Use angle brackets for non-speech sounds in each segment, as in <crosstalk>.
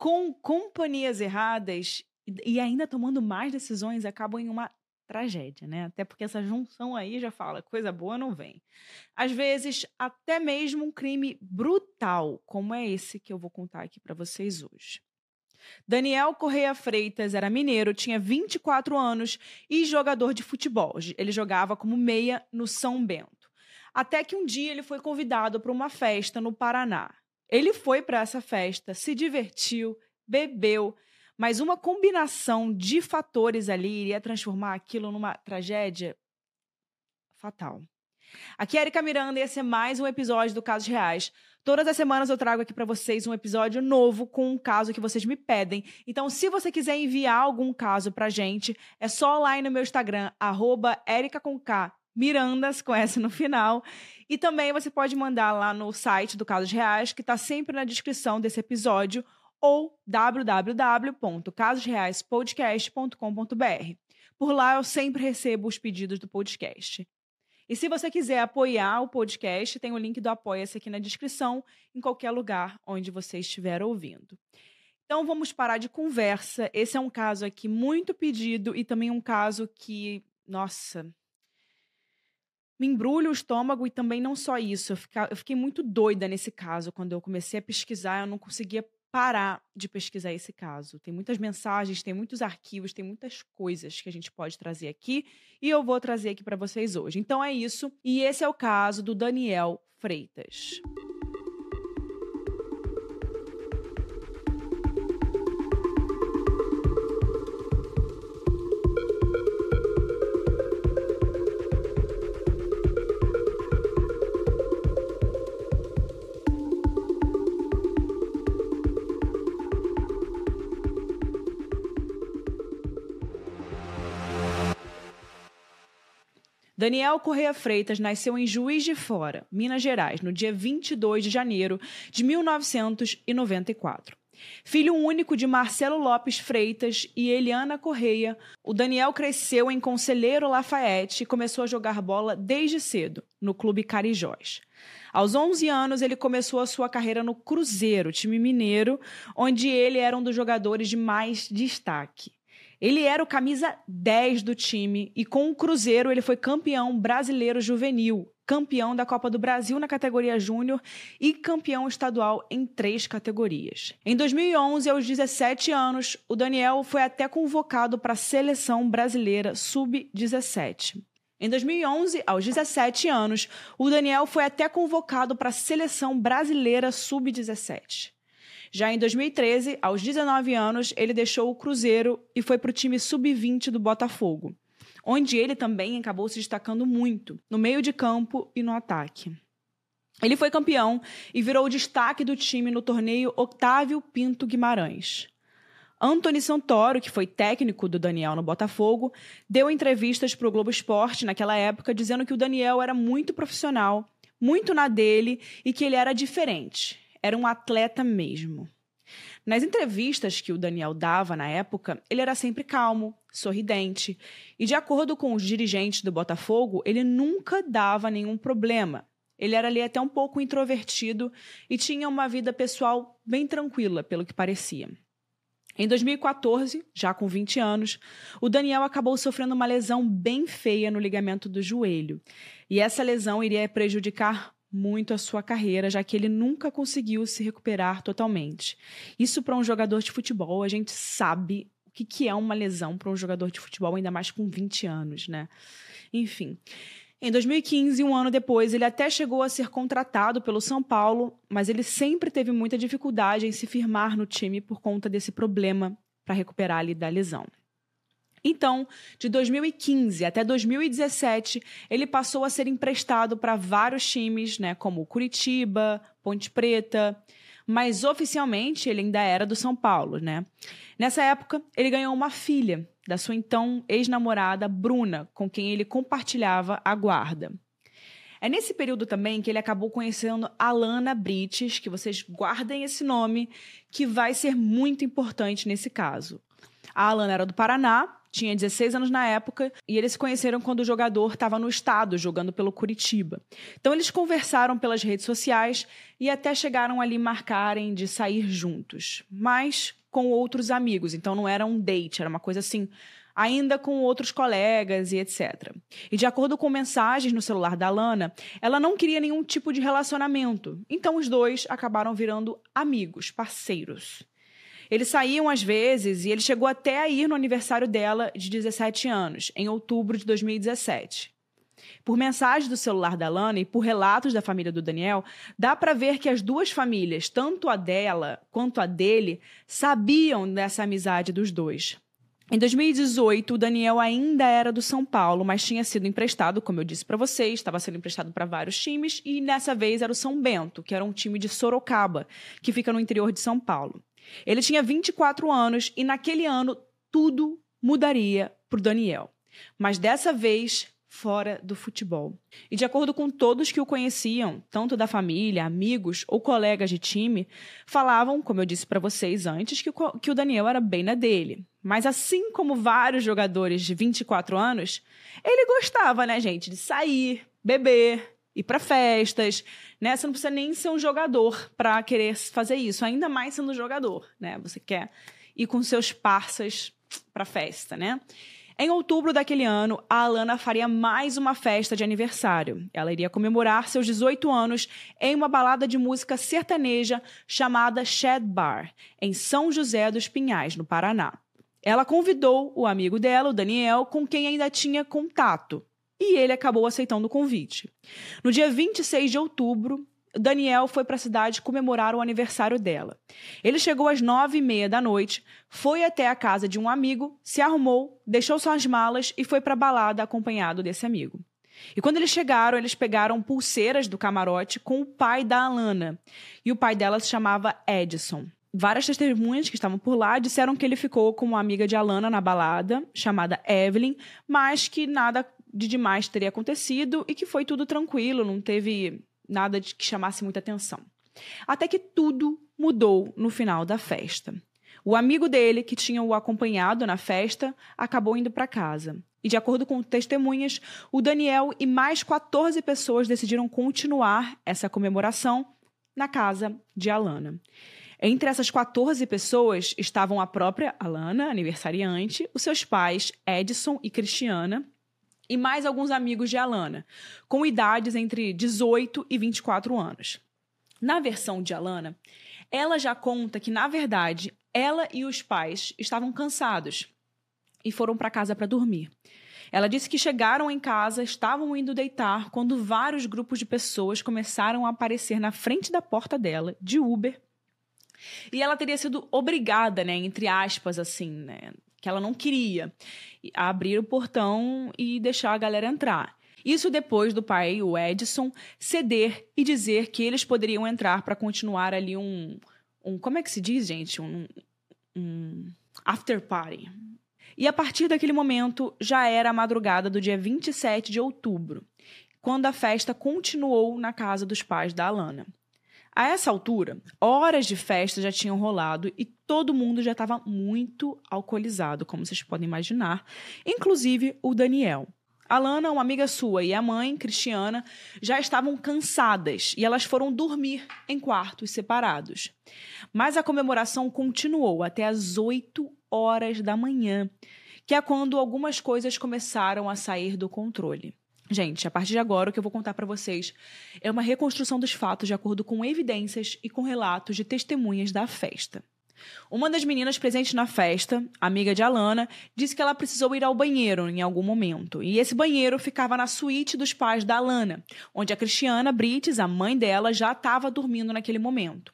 com companhias erradas e ainda tomando mais decisões acabam em uma tragédia, né? Até porque essa junção aí já fala, coisa boa não vem. Às vezes, até mesmo um crime brutal, como é esse que eu vou contar aqui para vocês hoje. Daniel Correia Freitas era mineiro, tinha 24 anos e jogador de futebol. Ele jogava como meia no São Bento. Até que um dia ele foi convidado para uma festa no Paraná. Ele foi para essa festa, se divertiu, bebeu, mas uma combinação de fatores ali iria transformar aquilo numa tragédia fatal. Aqui é Erika Miranda e esse é mais um episódio do Casos Reais. Todas as semanas eu trago aqui para vocês um episódio novo com um caso que vocês me pedem. Então, se você quiser enviar algum caso pra gente, é só lá no meu Instagram, arroba Mirandas, com S no final. E também você pode mandar lá no site do Casos Reais, que está sempre na descrição desse episódio, ou www.casosreaispodcast.com.br. Por lá eu sempre recebo os pedidos do podcast. E se você quiser apoiar o podcast, tem o link do Apoia-se aqui na descrição, em qualquer lugar onde você estiver ouvindo. Então vamos parar de conversa. Esse é um caso aqui muito pedido e também um caso que, nossa, me embrulha o estômago e também não só isso. Eu, fica, eu fiquei muito doida nesse caso. Quando eu comecei a pesquisar, eu não conseguia parar de pesquisar esse caso. Tem muitas mensagens, tem muitos arquivos, tem muitas coisas que a gente pode trazer aqui e eu vou trazer aqui para vocês hoje. Então é isso. E esse é o caso do Daniel Freitas. Daniel Correia Freitas nasceu em Juiz de Fora, Minas Gerais, no dia 22 de janeiro de 1994. Filho único de Marcelo Lopes Freitas e Eliana Correia, o Daniel cresceu em Conselheiro Lafayette e começou a jogar bola desde cedo, no Clube Carijós. Aos 11 anos, ele começou a sua carreira no Cruzeiro, time mineiro, onde ele era um dos jogadores de mais destaque. Ele era o camisa 10 do time e com o Cruzeiro ele foi campeão brasileiro juvenil, campeão da Copa do Brasil na categoria júnior e campeão estadual em três categorias. Em 2011, aos 17 anos, o Daniel foi até convocado para a seleção brasileira sub-17. Em 2011, aos 17 anos, o Daniel foi até convocado para a seleção brasileira sub-17. Já em 2013, aos 19 anos, ele deixou o Cruzeiro e foi para o time sub-20 do Botafogo, onde ele também acabou se destacando muito, no meio de campo e no ataque. Ele foi campeão e virou o destaque do time no torneio Otávio Pinto Guimarães. Antony Santoro, que foi técnico do Daniel no Botafogo, deu entrevistas para o Globo Esporte naquela época dizendo que o Daniel era muito profissional, muito na dele e que ele era diferente era um atleta mesmo. Nas entrevistas que o Daniel dava na época, ele era sempre calmo, sorridente, e de acordo com os dirigentes do Botafogo, ele nunca dava nenhum problema. Ele era ali até um pouco introvertido e tinha uma vida pessoal bem tranquila, pelo que parecia. Em 2014, já com 20 anos, o Daniel acabou sofrendo uma lesão bem feia no ligamento do joelho. E essa lesão iria prejudicar muito a sua carreira, já que ele nunca conseguiu se recuperar totalmente. Isso para um jogador de futebol, a gente sabe o que, que é uma lesão para um jogador de futebol, ainda mais com 20 anos, né? Enfim. Em 2015, um ano depois, ele até chegou a ser contratado pelo São Paulo, mas ele sempre teve muita dificuldade em se firmar no time por conta desse problema para recuperar ali da lesão. Então, de 2015 até 2017, ele passou a ser emprestado para vários times, né, como Curitiba, Ponte Preta, mas oficialmente ele ainda era do São Paulo, né? Nessa época, ele ganhou uma filha da sua então ex-namorada Bruna, com quem ele compartilhava a guarda. É nesse período também que ele acabou conhecendo Alana Brites, que vocês guardem esse nome, que vai ser muito importante nesse caso. A Alana era do Paraná, tinha 16 anos na época e eles se conheceram quando o jogador estava no estado jogando pelo Curitiba. Então eles conversaram pelas redes sociais e até chegaram ali marcarem de sair juntos, mas com outros amigos. Então não era um date, era uma coisa assim, ainda com outros colegas e etc. E de acordo com mensagens no celular da Lana, ela não queria nenhum tipo de relacionamento. Então os dois acabaram virando amigos, parceiros. Eles saíam às vezes e ele chegou até a ir no aniversário dela de 17 anos, em outubro de 2017. Por mensagens do celular da Lana e por relatos da família do Daniel, dá para ver que as duas famílias, tanto a dela quanto a dele, sabiam dessa amizade dos dois. Em 2018, o Daniel ainda era do São Paulo, mas tinha sido emprestado, como eu disse para vocês, estava sendo emprestado para vários times e nessa vez era o São Bento, que era um time de Sorocaba, que fica no interior de São Paulo. Ele tinha 24 anos e naquele ano tudo mudaria para o Daniel. Mas dessa vez fora do futebol. E de acordo com todos que o conheciam, tanto da família, amigos ou colegas de time, falavam, como eu disse para vocês antes, que o, que o Daniel era bem na dele. Mas assim como vários jogadores de 24 anos, ele gostava, né, gente, de sair, beber, ir para festas, né? Você não precisa nem ser um jogador para querer fazer isso, ainda mais sendo jogador, né? Você quer ir com seus parceiros para festa, né? Em outubro daquele ano, a Alana faria mais uma festa de aniversário. Ela iria comemorar seus 18 anos em uma balada de música sertaneja chamada Shed Bar, em São José dos Pinhais, no Paraná. Ela convidou o amigo dela, o Daniel, com quem ainda tinha contato, e ele acabou aceitando o convite. No dia 26 de outubro, Daniel foi para a cidade comemorar o aniversário dela. Ele chegou às nove e meia da noite, foi até a casa de um amigo, se arrumou, deixou suas malas e foi para a balada acompanhado desse amigo. E quando eles chegaram, eles pegaram pulseiras do camarote com o pai da Alana. E o pai dela se chamava Edson. Várias testemunhas que estavam por lá disseram que ele ficou com uma amiga de Alana na balada, chamada Evelyn, mas que nada de demais teria acontecido e que foi tudo tranquilo, não teve nada de que chamasse muita atenção. Até que tudo mudou no final da festa. O amigo dele, que tinha o acompanhado na festa, acabou indo para casa. E, de acordo com testemunhas, o Daniel e mais 14 pessoas decidiram continuar essa comemoração na casa de Alana. Entre essas 14 pessoas estavam a própria Alana, aniversariante, os seus pais, Edson e Cristiana, e mais alguns amigos de Alana, com idades entre 18 e 24 anos. Na versão de Alana, ela já conta que, na verdade, ela e os pais estavam cansados e foram para casa para dormir. Ela disse que chegaram em casa, estavam indo deitar, quando vários grupos de pessoas começaram a aparecer na frente da porta dela, de Uber. E ela teria sido obrigada, né, entre aspas, assim, né, que ela não queria abrir o portão e deixar a galera entrar. Isso depois do pai, o Edson, ceder e dizer que eles poderiam entrar para continuar ali um, um. Como é que se diz, gente? Um, um after party. E a partir daquele momento já era a madrugada do dia 27 de outubro, quando a festa continuou na casa dos pais da Alana. A essa altura, horas de festa já tinham rolado e todo mundo já estava muito alcoolizado, como vocês podem imaginar, inclusive o Daniel. A Lana, uma amiga sua, e a mãe, Cristiana, já estavam cansadas e elas foram dormir em quartos separados. Mas a comemoração continuou até as 8 horas da manhã, que é quando algumas coisas começaram a sair do controle. Gente, a partir de agora, o que eu vou contar para vocês é uma reconstrução dos fatos de acordo com evidências e com relatos de testemunhas da festa. Uma das meninas presentes na festa, amiga de Alana, disse que ela precisou ir ao banheiro em algum momento. E esse banheiro ficava na suíte dos pais da Alana, onde a Cristiana Brites, a mãe dela, já estava dormindo naquele momento.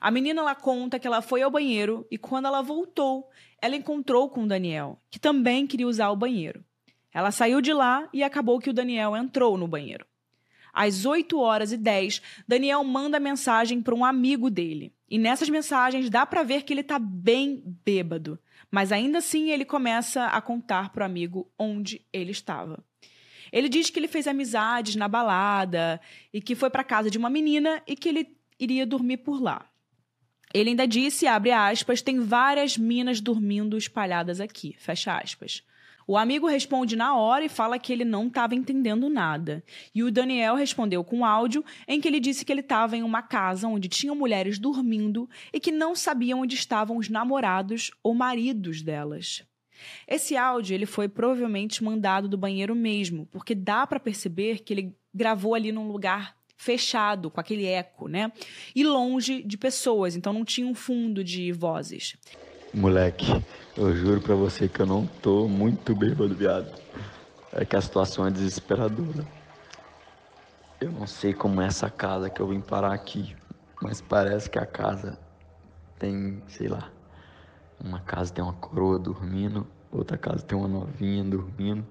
A menina ela conta que ela foi ao banheiro e quando ela voltou, ela encontrou com o Daniel, que também queria usar o banheiro. Ela saiu de lá e acabou que o Daniel entrou no banheiro. Às 8 horas e 10, Daniel manda mensagem para um amigo dele. E nessas mensagens dá para ver que ele está bem bêbado. Mas ainda assim ele começa a contar para o amigo onde ele estava. Ele diz que ele fez amizades na balada e que foi para casa de uma menina e que ele iria dormir por lá. Ele ainda disse, abre aspas, tem várias minas dormindo espalhadas aqui, fecha aspas. O amigo responde na hora e fala que ele não estava entendendo nada. E o Daniel respondeu com áudio em que ele disse que ele estava em uma casa onde tinham mulheres dormindo e que não sabiam onde estavam os namorados ou maridos delas. Esse áudio ele foi provavelmente mandado do banheiro mesmo, porque dá para perceber que ele gravou ali num lugar fechado, com aquele eco, né? E longe de pessoas, então não tinha um fundo de vozes. Moleque, eu juro pra você que eu não tô muito bêbado, viado. É que a situação é desesperadora. Eu não sei como é essa casa que eu vim parar aqui, mas parece que a casa tem, sei lá, uma casa tem uma coroa dormindo, outra casa tem uma novinha dormindo,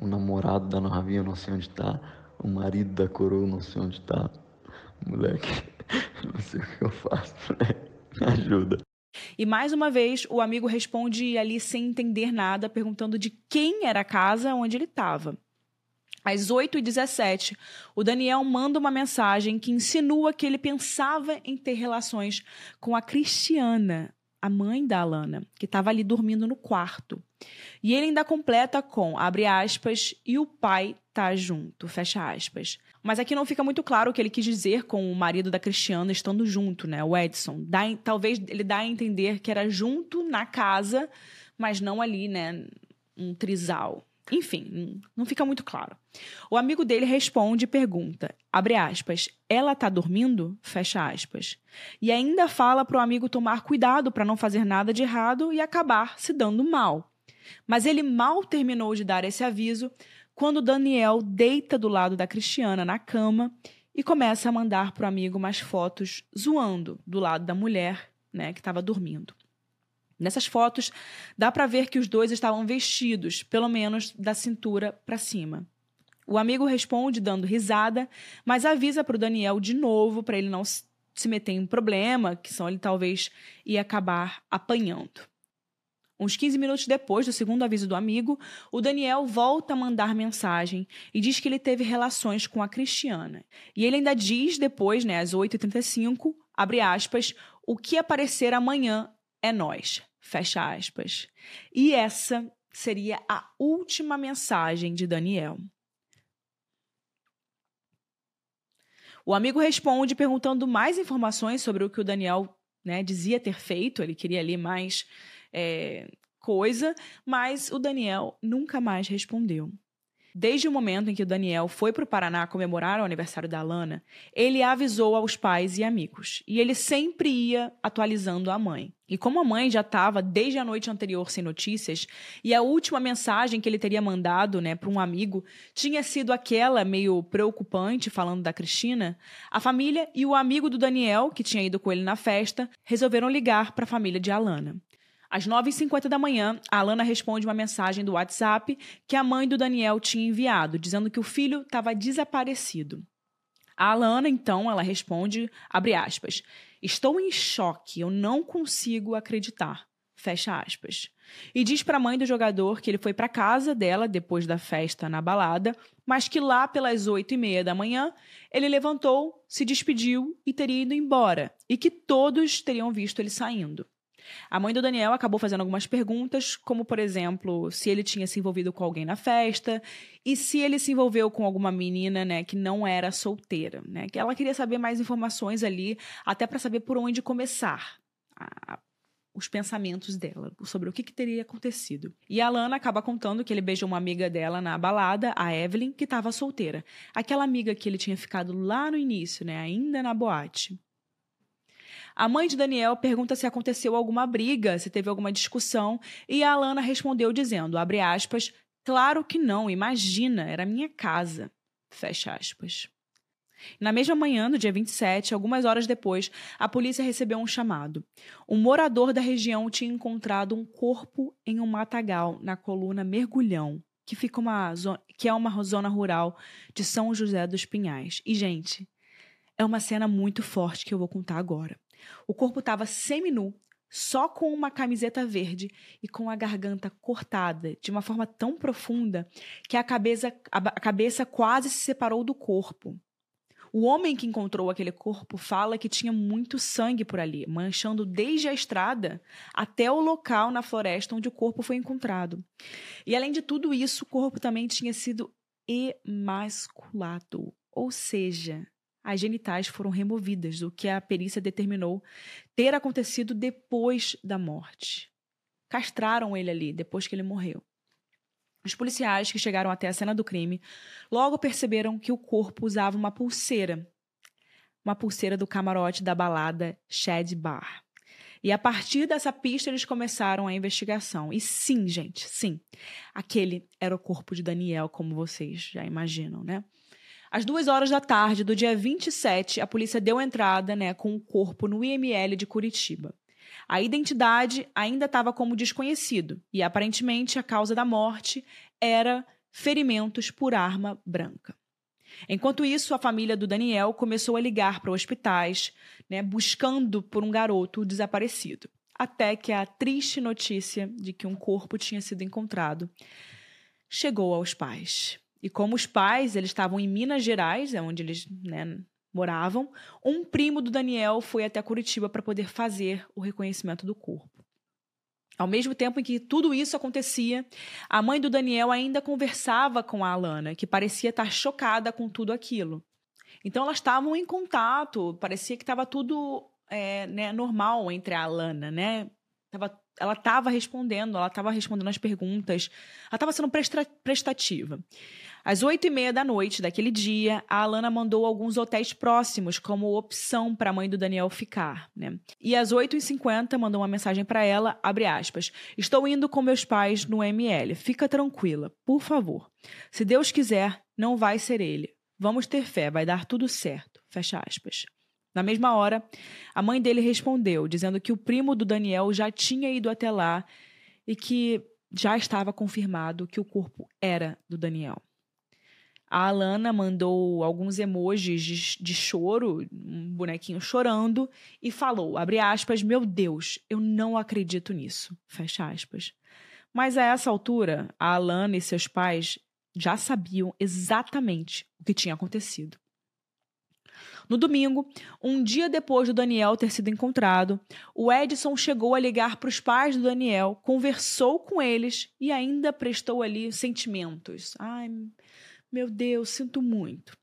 um namorado da novinha eu não sei onde tá, o marido da coroa eu não sei onde tá. Moleque, <laughs> não sei o que eu faço, <laughs> moleque. Me ajuda. E mais uma vez, o amigo responde ali sem entender nada, perguntando de quem era a casa onde ele estava. Às 8h17, o Daniel manda uma mensagem que insinua que ele pensava em ter relações com a Cristiana, a mãe da Alana, que estava ali dormindo no quarto. E ele ainda completa com, abre aspas, e o pai tá junto, fecha aspas. Mas aqui não fica muito claro o que ele quis dizer com o marido da Cristiana estando junto, né? O Edson. Dá, talvez ele dá a entender que era junto na casa, mas não ali, né? Um trisal. Enfim, não fica muito claro. O amigo dele responde e pergunta, abre aspas, ela tá dormindo? Fecha aspas. E ainda fala para o amigo tomar cuidado para não fazer nada de errado e acabar se dando mal. Mas ele mal terminou de dar esse aviso quando Daniel deita do lado da Cristiana na cama e começa a mandar para o amigo mais fotos zoando do lado da mulher, né, que estava dormindo. Nessas fotos, dá para ver que os dois estavam vestidos, pelo menos da cintura para cima. O amigo responde dando risada, mas avisa para o Daniel de novo para ele não se meter em problema, que são ele talvez ia acabar apanhando. Uns 15 minutos depois do segundo aviso do amigo, o Daniel volta a mandar mensagem e diz que ele teve relações com a Cristiana. E ele ainda diz depois, né, às 8h35, abre aspas, o que aparecer amanhã é nós, fecha aspas. E essa seria a última mensagem de Daniel. O amigo responde perguntando mais informações sobre o que o Daniel né, dizia ter feito, ele queria ali mais é, coisa, mas o Daniel nunca mais respondeu. Desde o momento em que o Daniel foi para o Paraná comemorar o aniversário da Lana, ele avisou aos pais e amigos. E ele sempre ia atualizando a mãe. E como a mãe já estava desde a noite anterior sem notícias, e a última mensagem que ele teria mandado né, para um amigo tinha sido aquela meio preocupante, falando da Cristina, a família e o amigo do Daniel, que tinha ido com ele na festa, resolveram ligar para a família de Alana. Às 9h50 da manhã, a Alana responde uma mensagem do WhatsApp que a mãe do Daniel tinha enviado, dizendo que o filho estava desaparecido. A Alana, então, ela responde, abre aspas, estou em choque, eu não consigo acreditar, fecha aspas. E diz para a mãe do jogador que ele foi para casa dela depois da festa na balada, mas que lá pelas oito e meia da manhã ele levantou, se despediu e teria ido embora, e que todos teriam visto ele saindo. A mãe do Daniel acabou fazendo algumas perguntas, como, por exemplo, se ele tinha se envolvido com alguém na festa e se ele se envolveu com alguma menina, né, que não era solteira, né? Que ela queria saber mais informações ali, até para saber por onde começar. A, os pensamentos dela sobre o que, que, teria acontecido. E a Lana acaba contando que ele beijou uma amiga dela na balada, a Evelyn, que estava solteira. Aquela amiga que ele tinha ficado lá no início, né, ainda na boate. A mãe de Daniel pergunta se aconteceu alguma briga, se teve alguma discussão, e a Alana respondeu dizendo, abre aspas, claro que não, imagina, era minha casa. Fecha aspas. Na mesma manhã, no dia 27, algumas horas depois, a polícia recebeu um chamado. Um morador da região tinha encontrado um corpo em um matagal na coluna Mergulhão, que fica uma zona, que é uma zona rural de São José dos Pinhais. E gente, é uma cena muito forte que eu vou contar agora. O corpo estava seminu, só com uma camiseta verde e com a garganta cortada de uma forma tão profunda que a cabeça, a cabeça quase se separou do corpo. O homem que encontrou aquele corpo fala que tinha muito sangue por ali, manchando desde a estrada até o local na floresta onde o corpo foi encontrado. E além de tudo isso, o corpo também tinha sido emasculado, ou seja, as genitais foram removidas, o que a perícia determinou ter acontecido depois da morte. Castraram ele ali, depois que ele morreu. Os policiais que chegaram até a cena do crime logo perceberam que o corpo usava uma pulseira, uma pulseira do camarote da balada Shed Bar. E a partir dessa pista eles começaram a investigação. E sim, gente, sim, aquele era o corpo de Daniel, como vocês já imaginam, né? Às duas horas da tarde do dia 27, a polícia deu entrada né, com o corpo no IML de Curitiba. A identidade ainda estava como desconhecido e aparentemente a causa da morte era ferimentos por arma branca. Enquanto isso, a família do Daniel começou a ligar para hospitais, né, buscando por um garoto desaparecido, até que a triste notícia de que um corpo tinha sido encontrado chegou aos pais. E como os pais eles estavam em Minas Gerais, é onde eles né, moravam, um primo do Daniel foi até Curitiba para poder fazer o reconhecimento do corpo. Ao mesmo tempo em que tudo isso acontecia, a mãe do Daniel ainda conversava com a Alana, que parecia estar chocada com tudo aquilo. Então elas estavam em contato, parecia que estava tudo é, né, normal entre a Alana, né? Tava, ela estava respondendo, ela estava respondendo as perguntas, ela estava sendo prestativa. Às oito e meia da noite daquele dia, a Alana mandou alguns hotéis próximos como opção para a mãe do Daniel ficar. Né? E às oito e cinquenta mandou uma mensagem para ela, abre aspas, estou indo com meus pais no ML, fica tranquila, por favor. Se Deus quiser, não vai ser ele. Vamos ter fé, vai dar tudo certo, fecha aspas. Na mesma hora, a mãe dele respondeu, dizendo que o primo do Daniel já tinha ido até lá e que já estava confirmado que o corpo era do Daniel. A Alana mandou alguns emojis de, de, choro, um bonequinho chorando, e falou, abre aspas, meu Deus, eu não acredito nisso, fecha aspas. Mas a essa altura, a Alana e seus pais já sabiam exatamente o que tinha acontecido. No domingo, um dia depois do Daniel ter sido encontrado, o Edson chegou a ligar para os pais do Daniel, conversou com eles e ainda prestou ali sentimentos. Ai, meu Deus, sinto muito.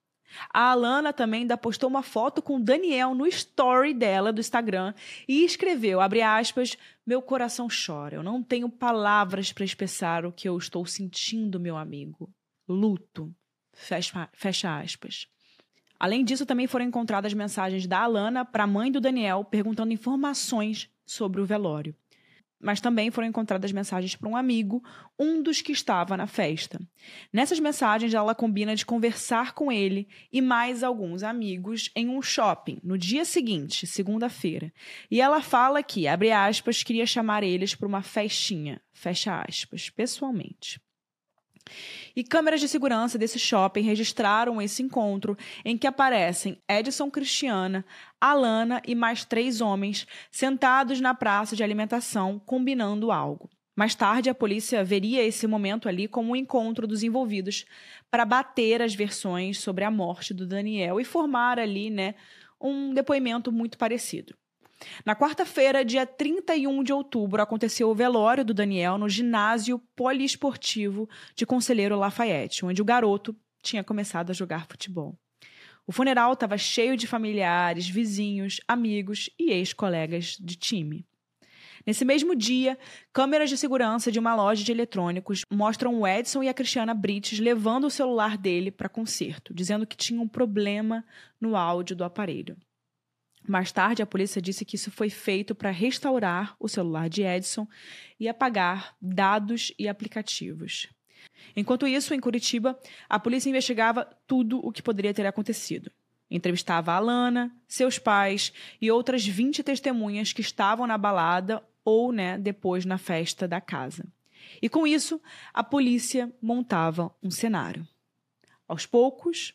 A Alana também ainda postou uma foto com o Daniel no story dela do Instagram e escreveu, abre aspas, meu coração chora, eu não tenho palavras para expressar o que eu estou sentindo, meu amigo. Luto. Fecha, fecha aspas. Além disso, também foram encontradas mensagens da Alana para a mãe do Daniel perguntando informações sobre o velório mas também foram encontradas mensagens para um amigo, um dos que estava na festa. Nessas mensagens, ela combina de conversar com ele e mais alguns amigos em um shopping no dia seguinte, segunda-feira. E ela fala que, abre aspas, queria chamar eles para uma festinha, fecha aspas, pessoalmente. E câmeras de segurança desse shopping registraram esse encontro em que aparecem Edson Cristiana, Alana e mais três homens sentados na praça de alimentação combinando algo. Mais tarde, a polícia veria esse momento ali como um encontro dos envolvidos para bater as versões sobre a morte do Daniel e formar ali, né, um depoimento muito parecido. Na quarta-feira, dia 31 de outubro, aconteceu o velório do Daniel no ginásio poliesportivo de Conselheiro Lafayette, onde o garoto tinha começado a jogar futebol. O funeral estava cheio de familiares, vizinhos, amigos e ex-colegas de time. Nesse mesmo dia, câmeras de segurança de uma loja de eletrônicos mostram o Edson e a Cristiana Brites levando o celular dele para conserto, dizendo que tinha um problema no áudio do aparelho. Mais tarde, a polícia disse que isso foi feito para restaurar o celular de Edson e apagar dados e aplicativos. Enquanto isso, em Curitiba, a polícia investigava tudo o que poderia ter acontecido. Entrevistava a Alana, seus pais e outras 20 testemunhas que estavam na balada ou, né, depois na festa da casa. E com isso, a polícia montava um cenário. Aos poucos,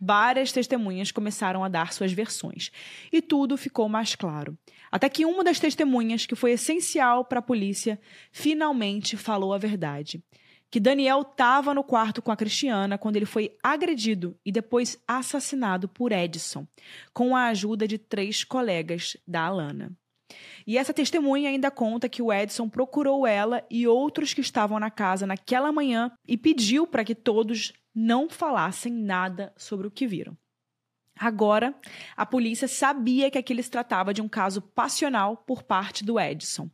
várias testemunhas começaram a dar suas versões e tudo ficou mais claro. Até que uma das testemunhas, que foi essencial para a polícia, finalmente falou a verdade. Que Daniel estava no quarto com a Cristiana quando ele foi agredido e depois assassinado por Edson, com a ajuda de três colegas da Alana. E essa testemunha ainda conta que o Edson procurou ela e outros que estavam na casa naquela manhã e pediu para que todos não falassem nada sobre o que viram. Agora, a polícia sabia que aquele se tratava de um caso passional por parte do Edson.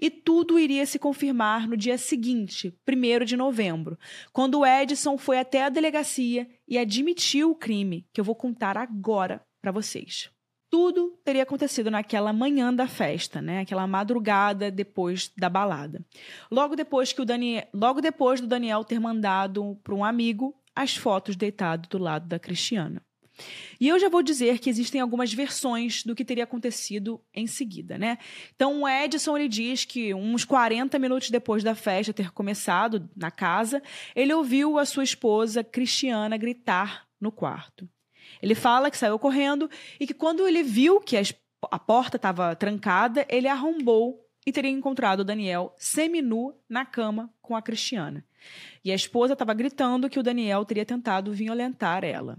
E tudo iria se confirmar no dia seguinte, 1 de novembro, quando o Edson foi até a delegacia e admitiu o crime, que eu vou contar agora para vocês. Tudo teria acontecido naquela manhã da festa, né? Aquela madrugada depois da balada. Logo depois que o Daniel, logo depois do Daniel ter mandado para um amigo as fotos deitado do lado da Cristiana. E eu já vou dizer que existem algumas versões do que teria acontecido em seguida, né? Então, o Edson ele diz que uns 40 minutos depois da festa ter começado na casa, ele ouviu a sua esposa Cristiana gritar no quarto. Ele fala que saiu correndo e que quando ele viu que as, a porta estava trancada, ele arrombou e teria encontrado o Daniel seminu na cama com a Cristiana. E a esposa estava gritando que o Daniel teria tentado violentar ela.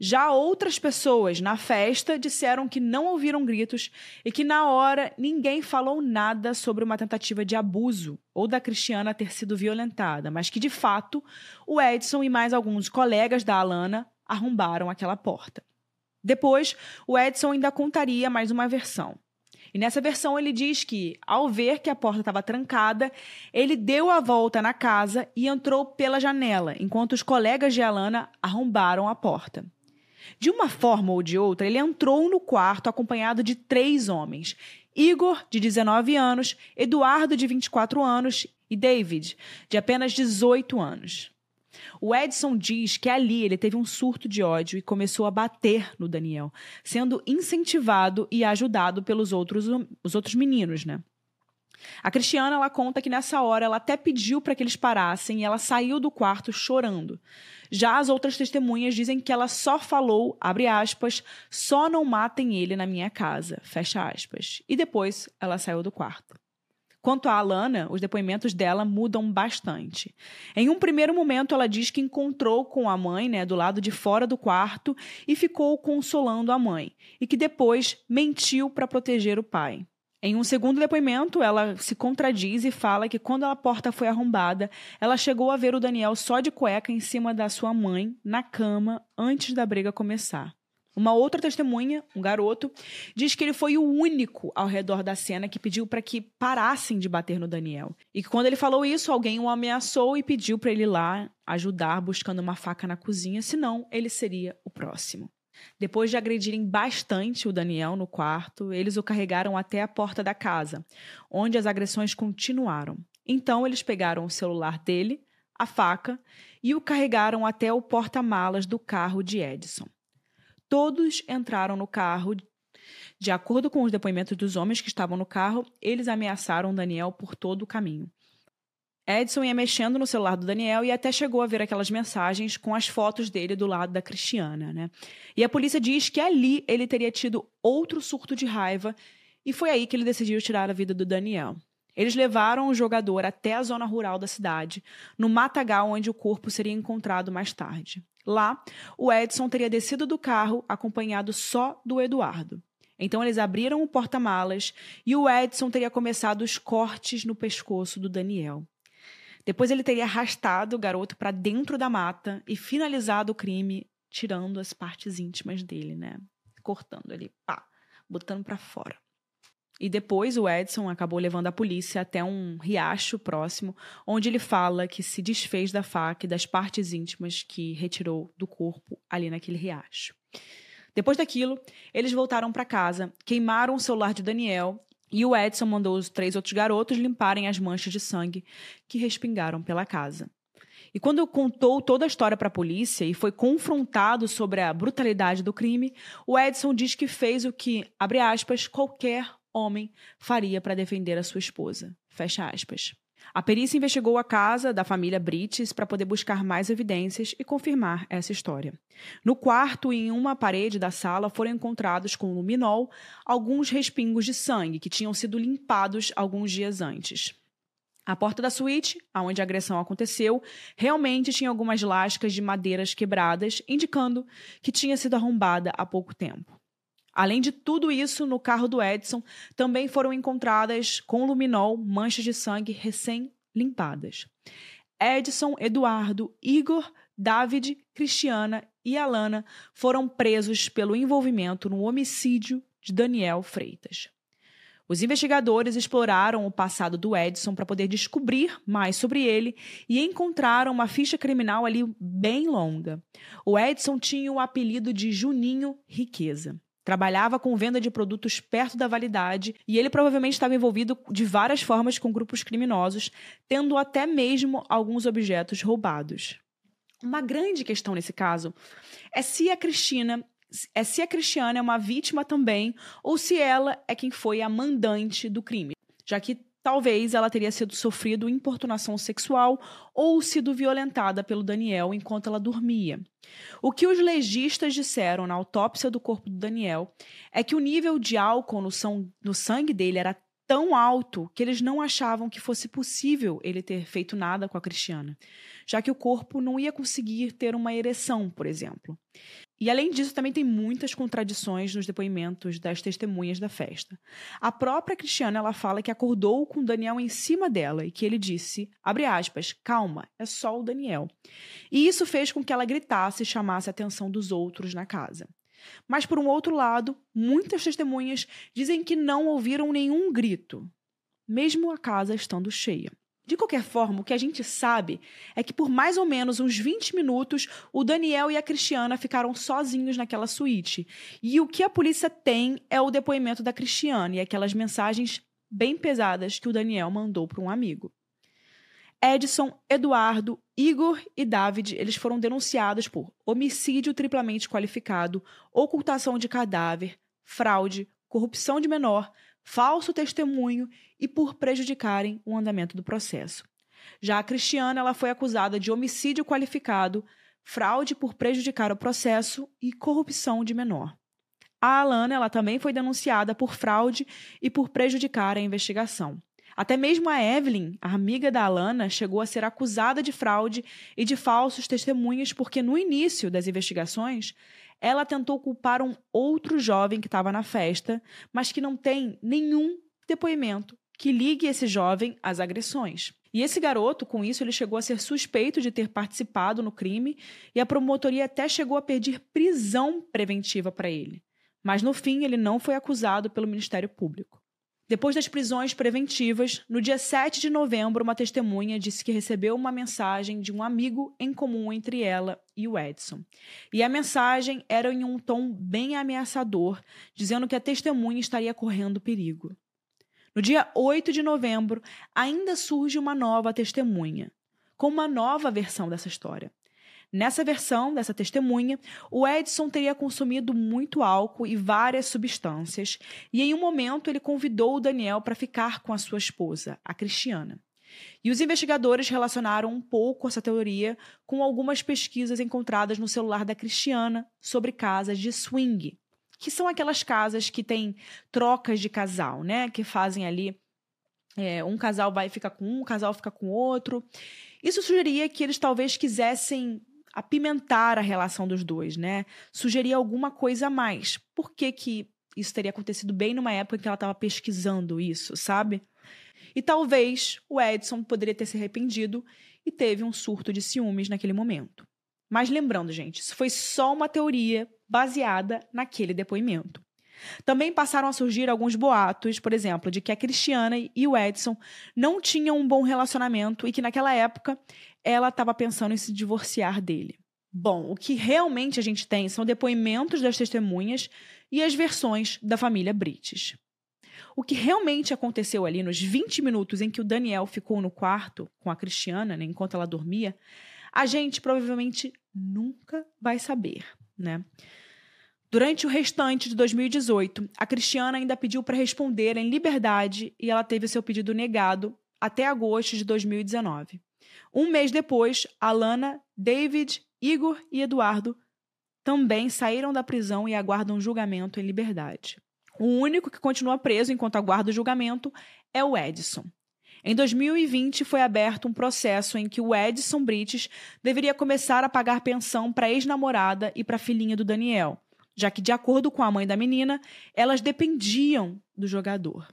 Já outras pessoas na festa disseram que não ouviram gritos e que na hora ninguém falou nada sobre uma tentativa de abuso ou da Cristiana ter sido violentada, mas que de fato o Edson e mais alguns colegas da Alana arrombaram aquela porta. Depois, o Edson ainda contaria mais uma versão. E nessa versão ele diz que, ao ver que a porta estava trancada, ele deu a volta na casa e entrou pela janela, enquanto os colegas de Alana arrombaram a porta. De uma forma ou de outra, ele entrou no quarto acompanhado de três homens: Igor, de 19 anos, Eduardo, de 24 anos e David, de apenas 18 anos. O Edson diz que ali ele teve um surto de ódio e começou a bater no Daniel, sendo incentivado e ajudado pelos outros, os outros meninos, né? A Cristiana ela conta que nessa hora ela até pediu para que eles parassem e ela saiu do quarto chorando. Já as outras testemunhas dizem que ela só falou, abre aspas, só não matem ele na minha casa, fecha aspas. E depois ela saiu do quarto. Quanto a Alana, os depoimentos dela mudam bastante. Em um primeiro momento, ela diz que encontrou com a mãe, né, do lado de fora do quarto e ficou consolando a mãe, e que depois mentiu para proteger o pai. Em um segundo depoimento, ela se contradiz e fala que quando a porta foi arrombada, ela chegou a ver o Daniel só de cueca em cima da sua mãe, na cama, antes da briga começar. Uma outra testemunha, um garoto, diz que ele foi o único ao redor da cena que pediu para que parassem de bater no Daniel. E que quando ele falou isso, alguém o ameaçou e pediu para ele ir lá ajudar buscando uma faca na cozinha, senão ele seria o próximo. Depois de agredirem bastante o Daniel no quarto, eles o carregaram até a porta da casa, onde as agressões continuaram. Então eles pegaram o celular dele, a faca e o carregaram até o porta-malas do carro de Edson. Todos entraram no carro. De acordo com os depoimentos dos homens que estavam no carro, eles ameaçaram Daniel por todo o caminho. Edson ia mexendo no celular do Daniel e até chegou a ver aquelas mensagens com as fotos dele do lado da Cristiana, né? E a polícia diz que ali ele teria tido outro surto de raiva e foi aí que ele decidiu tirar a vida do Daniel. Eles levaram o jogador até a zona rural da cidade, no matagal onde o corpo seria encontrado mais tarde. Lá, o Edson teria descido do carro acompanhado só do Eduardo. Então eles abriram o porta-malas e o Edson teria começado os cortes no pescoço do Daniel. Depois ele teria arrastado o garoto para dentro da mata e finalizado o crime tirando as partes íntimas dele, né? Cortando ele, pá, botando para fora. E depois o Edson acabou levando a polícia até um riacho próximo, onde ele fala que se desfez da faca e das partes íntimas que retirou do corpo ali naquele riacho. Depois daquilo, eles voltaram para casa, queimaram o celular de Daniel e o Edson mandou os três outros garotos limparem as manchas de sangue que respingaram pela casa. E quando contou toda a história para a polícia e foi confrontado sobre a brutalidade do crime, o Edson diz que fez o que, abre aspas, qualquer homem faria para defender a sua esposa. Fecha aspas. A perícia investigou a casa da família Brites para poder buscar mais evidências e confirmar essa história. No quarto e em uma parede da sala foram encontrados com luminol alguns respingos de sangue que tinham sido limpados alguns dias antes. A porta da suíte, onde a agressão aconteceu, realmente tinha algumas lascas de madeiras quebradas, indicando que tinha sido arrombada há pouco tempo. Além de tudo isso, no carro do Edson também foram encontradas com luminol manchas de sangue recém-limpadas. Edson, Eduardo, Igor, David, Cristiana e Alana foram presos pelo envolvimento no homicídio de Daniel Freitas. Os investigadores exploraram o passado do Edson para poder descobrir mais sobre ele e encontraram uma ficha criminal ali bem longa. O Edson tinha o apelido de Juninho Riqueza. Trabalhava com venda de produtos perto da validade e ele provavelmente estava envolvido de várias formas com grupos criminosos, tendo até mesmo alguns objetos roubados. Uma grande questão nesse caso é se a Cristina é se a Cristiana é uma vítima também ou se ela é quem foi a mandante do crime, já que talvez ela teria sido sofrido importunação sexual ou sido violentada pelo Daniel enquanto ela dormia. O que os legistas disseram na autópsia do corpo do Daniel é que o nível de álcool no, no sangue dele era tão alto que eles não achavam que fosse possível ele ter feito nada com a Cristiana, já que o corpo não ia conseguir ter uma ereção, por exemplo. E além disso, também tem muitas contradições nos depoimentos das testemunhas da festa. A própria Cristiana ela fala que acordou com Daniel em cima dela e que ele disse, abre aspas, calma, é só o Daniel. E isso fez com que ela gritasse e chamasse a atenção dos outros na casa. Mas por um outro lado, muitas testemunhas dizem que não ouviram nenhum grito, mesmo a casa estando cheia. De qualquer forma, o que a gente sabe é que por mais ou menos uns 20 minutos, o Daniel e a Cristiana ficaram sozinhos naquela suíte. E o que a polícia tem é o depoimento da Cristiana e aquelas mensagens bem pesadas que o Daniel mandou para um amigo. Edson, Eduardo, Igor e David, eles foram denunciados por homicídio triplamente qualificado, ocultação de cadáver, fraude, corrupção de menor, falso testemunho e por prejudicarem o andamento do processo. Já a Cristiana ela foi acusada de homicídio qualificado, fraude por prejudicar o processo e corrupção de menor. A Alana ela também foi denunciada por fraude e por prejudicar a investigação. Até mesmo a Evelyn, a amiga da Alana, chegou a ser acusada de fraude e de falsos testemunhos porque no início das investigações ela tentou culpar um outro jovem que estava na festa, mas que não tem nenhum depoimento que ligue esse jovem às agressões. E esse garoto, com isso, ele chegou a ser suspeito de ter participado no crime e a promotoria até chegou a pedir prisão preventiva para ele. Mas no fim, ele não foi acusado pelo Ministério Público. Depois das prisões preventivas, no dia 7 de novembro, uma testemunha disse que recebeu uma mensagem de um amigo em comum entre ela e o Edson. E a mensagem era em um tom bem ameaçador, dizendo que a testemunha estaria correndo perigo. No dia 8 de novembro, ainda surge uma nova testemunha, com uma nova versão dessa história. Nessa versão dessa testemunha, o Edson teria consumido muito álcool e várias substâncias, e em um momento ele convidou o Daniel para ficar com a sua esposa, a Cristiana. E os investigadores relacionaram um pouco essa teoria com algumas pesquisas encontradas no celular da Cristiana sobre casas de swing, que são aquelas casas que têm trocas de casal, né? Que fazem ali é, um casal vai ficar com um, um casal fica com outro. Isso sugeria que eles talvez quisessem apimentar a relação dos dois, né? Sugerir alguma coisa a mais. Por que, que isso teria acontecido bem numa época em que ela estava pesquisando isso, sabe? E talvez o Edson poderia ter se arrependido e teve um surto de ciúmes naquele momento. Mas lembrando, gente, isso foi só uma teoria baseada naquele depoimento. Também passaram a surgir alguns boatos, por exemplo, de que a Cristiana e o Edson não tinham um bom relacionamento e que naquela época ela estava pensando em se divorciar dele. Bom, o que realmente a gente tem são depoimentos das testemunhas e as versões da família Brites. O que realmente aconteceu ali nos 20 minutos em que o Daniel ficou no quarto com a Cristiana, né, enquanto ela dormia, A gente provavelmente nunca vai saber, né? Durante o restante de 2018, a Cristiana ainda pediu para responder em liberdade e ela teve seu pedido negado até agosto de 2019. Um mês depois, Alana, David, Igor e Eduardo também saíram da prisão e aguardam julgamento em liberdade. O único que continua preso enquanto aguarda o julgamento é o Edson. Em 2020, foi aberto um processo em que o Edson Brites deveria começar a pagar pensão para a ex-namorada e para a filhinha do Daniel, já que, de acordo com a mãe da menina, elas dependiam do jogador.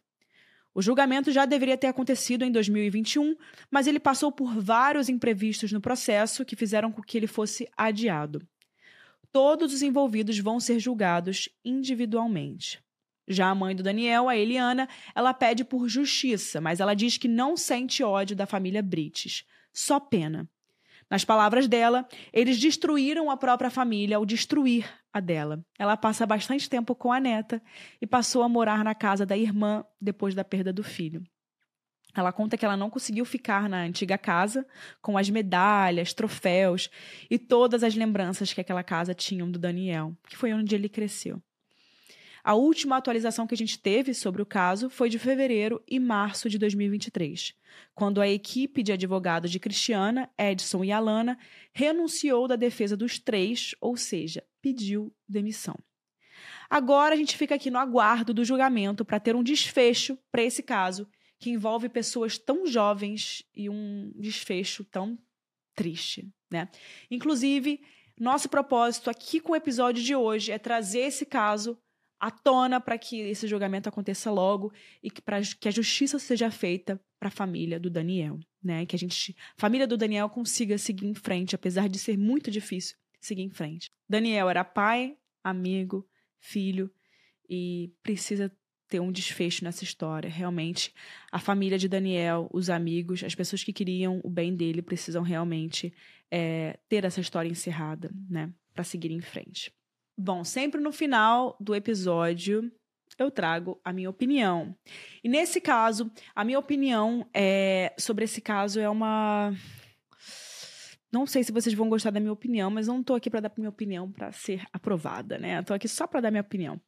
O julgamento já deveria ter acontecido em 2021, mas ele passou por vários imprevistos no processo que fizeram com que ele fosse adiado. Todos os envolvidos vão ser julgados individualmente. Já a mãe do Daniel, a Eliana, ela pede por justiça, mas ela diz que não sente ódio da família Brites, só pena. Nas palavras dela, eles destruíram a própria família ao destruir a dela. Ela passa bastante tempo com a neta e passou a morar na casa da irmã depois da perda do filho. Ela conta que ela não conseguiu ficar na antiga casa com as medalhas, troféus e todas as lembranças que aquela casa tinha do Daniel, que foi onde ele cresceu. A última atualização que a gente teve sobre o caso foi de fevereiro e março de 2023, quando a equipe de advogados de Cristiana, Edson e Alana renunciou da defesa dos três, ou seja, pediu demissão. Agora a gente fica aqui no aguardo do julgamento para ter um desfecho para esse caso que envolve pessoas tão jovens e um desfecho tão triste, né? Inclusive, nosso propósito aqui com o episódio de hoje é trazer esse caso à tona para que esse julgamento aconteça logo e que, pra, que a justiça seja feita para a família do Daniel, né? Que a gente, família do Daniel consiga seguir em frente, apesar de ser muito difícil seguir em frente. Daniel era pai, amigo, filho e precisa ter um desfecho nessa história. Realmente, a família de Daniel, os amigos, as pessoas que queriam o bem dele precisam realmente é, ter essa história encerrada, né? Para seguir em frente. Bom, sempre no final do episódio eu trago a minha opinião. E nesse caso, a minha opinião é sobre esse caso é uma não sei se vocês vão gostar da minha opinião, mas não tô aqui para dar minha opinião para ser aprovada, né? Eu tô aqui só para dar minha opinião.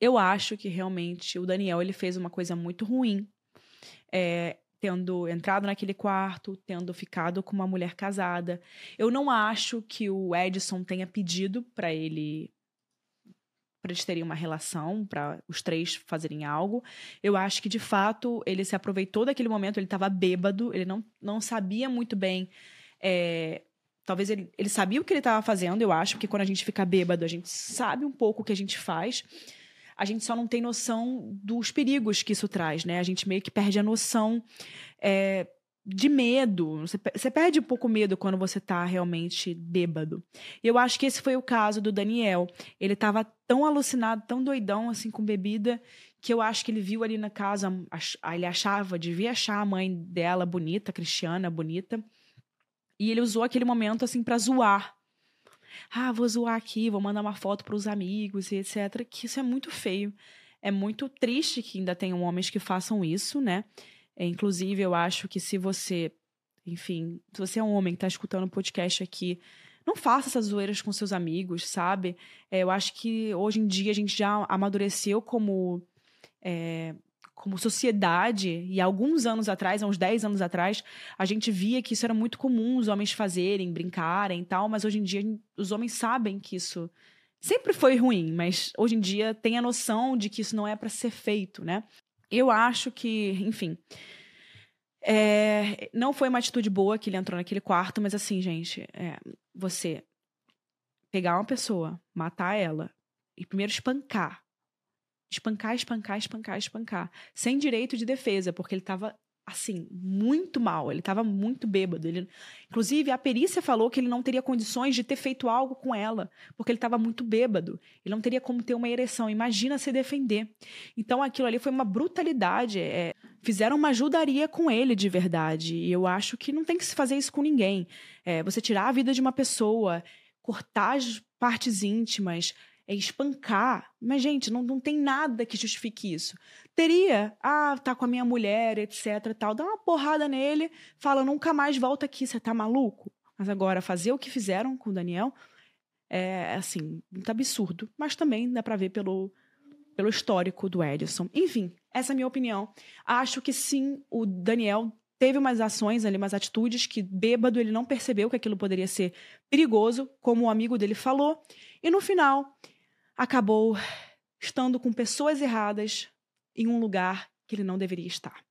Eu acho que realmente o Daniel ele fez uma coisa muito ruim. É, tendo entrado naquele quarto, tendo ficado com uma mulher casada. Eu não acho que o Edson tenha pedido para ele para eles terem uma relação, para os três fazerem algo. Eu acho que de fato ele se aproveitou daquele momento, ele estava bêbado, ele não, não sabia muito bem. É, talvez ele, ele sabia o que ele estava fazendo, eu acho, porque quando a gente fica bêbado, a gente sabe um pouco o que a gente faz a gente só não tem noção dos perigos que isso traz, né? A gente meio que perde a noção é, de medo. Você, você perde um pouco medo quando você tá realmente bêbado. E eu acho que esse foi o caso do Daniel. Ele tava tão alucinado, tão doidão, assim, com bebida, que eu acho que ele viu ali na casa, ele achava, devia achar a mãe dela bonita, cristiana, bonita. E ele usou aquele momento, assim, para zoar ah, vou zoar aqui, vou mandar uma foto para os amigos e etc. Que isso é muito feio. É muito triste que ainda tenham homens que façam isso, né? É, inclusive, eu acho que se você, enfim, se você é um homem que está escutando o podcast aqui, não faça essas zoeiras com seus amigos, sabe? É, eu acho que hoje em dia a gente já amadureceu como é, como sociedade, e alguns anos atrás, há uns 10 anos atrás, a gente via que isso era muito comum os homens fazerem, brincarem e tal, mas hoje em dia os homens sabem que isso sempre foi ruim, mas hoje em dia tem a noção de que isso não é para ser feito, né? Eu acho que, enfim, é, não foi uma atitude boa que ele entrou naquele quarto, mas assim, gente, é, você pegar uma pessoa, matar ela e primeiro espancar, espancar, espancar, espancar, espancar, sem direito de defesa, porque ele estava assim, muito mal, ele estava muito bêbado. Ele, inclusive, a perícia falou que ele não teria condições de ter feito algo com ela, porque ele estava muito bêbado. Ele não teria como ter uma ereção. Imagina se defender. Então, aquilo ali foi uma brutalidade. É, fizeram uma ajudaria com ele de verdade. E eu acho que não tem que se fazer isso com ninguém. É, você tirar a vida de uma pessoa, cortar as partes íntimas, é espancar. Mas, gente, não, não tem nada que justifique isso. Teria, ah, tá com a minha mulher, etc tal. Dá uma porrada nele, fala, nunca mais volta aqui, você tá maluco? Mas agora, fazer o que fizeram com o Daniel é, assim, muito absurdo. Mas também dá pra ver pelo, pelo histórico do Edson. Enfim, essa é a minha opinião. Acho que sim, o Daniel teve umas ações ali, umas atitudes que bêbado ele não percebeu que aquilo poderia ser perigoso, como o amigo dele falou, e no final acabou estando com pessoas erradas em um lugar que ele não deveria estar.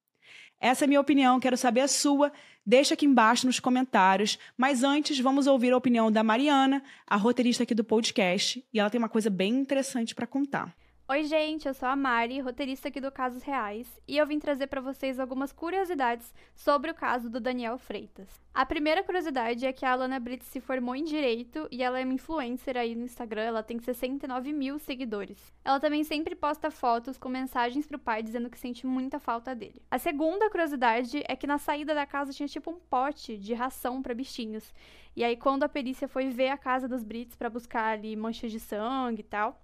Essa é a minha opinião, quero saber a sua. Deixa aqui embaixo nos comentários. Mas antes, vamos ouvir a opinião da Mariana, a roteirista aqui do podcast, e ela tem uma coisa bem interessante para contar. Oi, gente, eu sou a Mari, roteirista aqui do Casos Reais, e eu vim trazer para vocês algumas curiosidades sobre o caso do Daniel Freitas. A primeira curiosidade é que a Alana Brits se formou em Direito e ela é uma influencer aí no Instagram, ela tem 69 mil seguidores. Ela também sempre posta fotos com mensagens pro pai dizendo que sente muita falta dele. A segunda curiosidade é que na saída da casa tinha tipo um pote de ração para bichinhos. E aí, quando a perícia foi ver a casa dos Brits para buscar ali manchas de sangue e tal,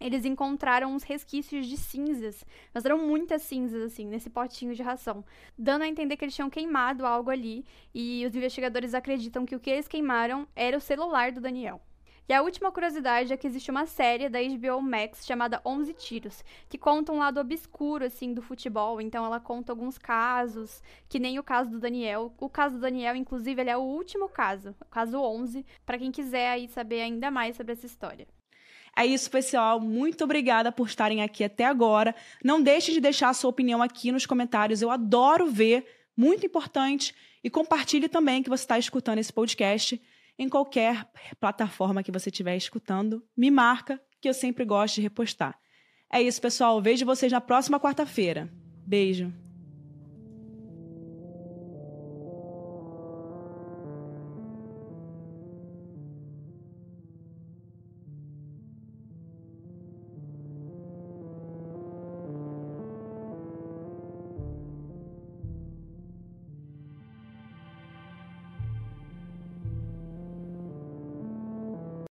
eles encontraram uns resquícios de cinzas. Mas eram muitas cinzas, assim, nesse potinho de ração. Dando a entender que eles tinham queimado algo ali. E os investigadores acreditam que o que eles queimaram era o celular do Daniel. E a última curiosidade é que existe uma série da HBO Max chamada 11 Tiros, que conta um lado obscuro, assim, do futebol. Então ela conta alguns casos, que nem o caso do Daniel. O caso do Daniel, inclusive, ele é o último caso, o caso 11, para quem quiser aí saber ainda mais sobre essa história. É isso, pessoal. Muito obrigada por estarem aqui até agora. Não deixe de deixar a sua opinião aqui nos comentários. Eu adoro ver, muito importante. E compartilhe também que você está escutando esse podcast em qualquer plataforma que você estiver escutando. Me marca, que eu sempre gosto de repostar. É isso, pessoal. Vejo vocês na próxima quarta-feira. Beijo.